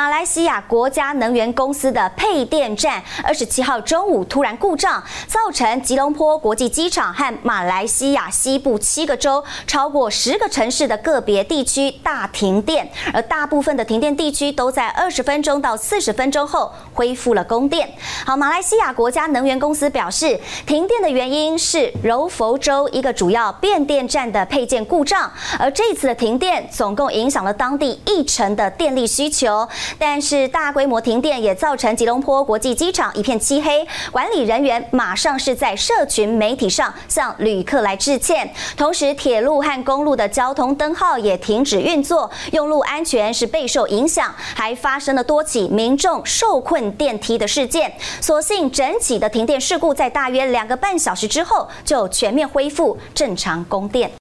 马来西亚国家能源公司的配电站二十七号中午突然故障，造成吉隆坡国际机场和马来西亚西部七个州超过十个城市的个别地区大停电，而大部分的停电地区都在二十分钟到四十分钟后恢复了供电。好，马来西亚国家能源公司表示，停电的原因是柔佛州一个主要变电站的配件故障，而这次的停电总共影响了当地一成的电力需求。但是大规模停电也造成吉隆坡国际机场一片漆黑，管理人员马上是在社群媒体上向旅客来致歉。同时，铁路和公路的交通灯号也停止运作，用路安全是备受影响，还发生了多起民众受困电梯的事件。所幸整起的停电事故在大约两个半小时之后就全面恢复正常供电。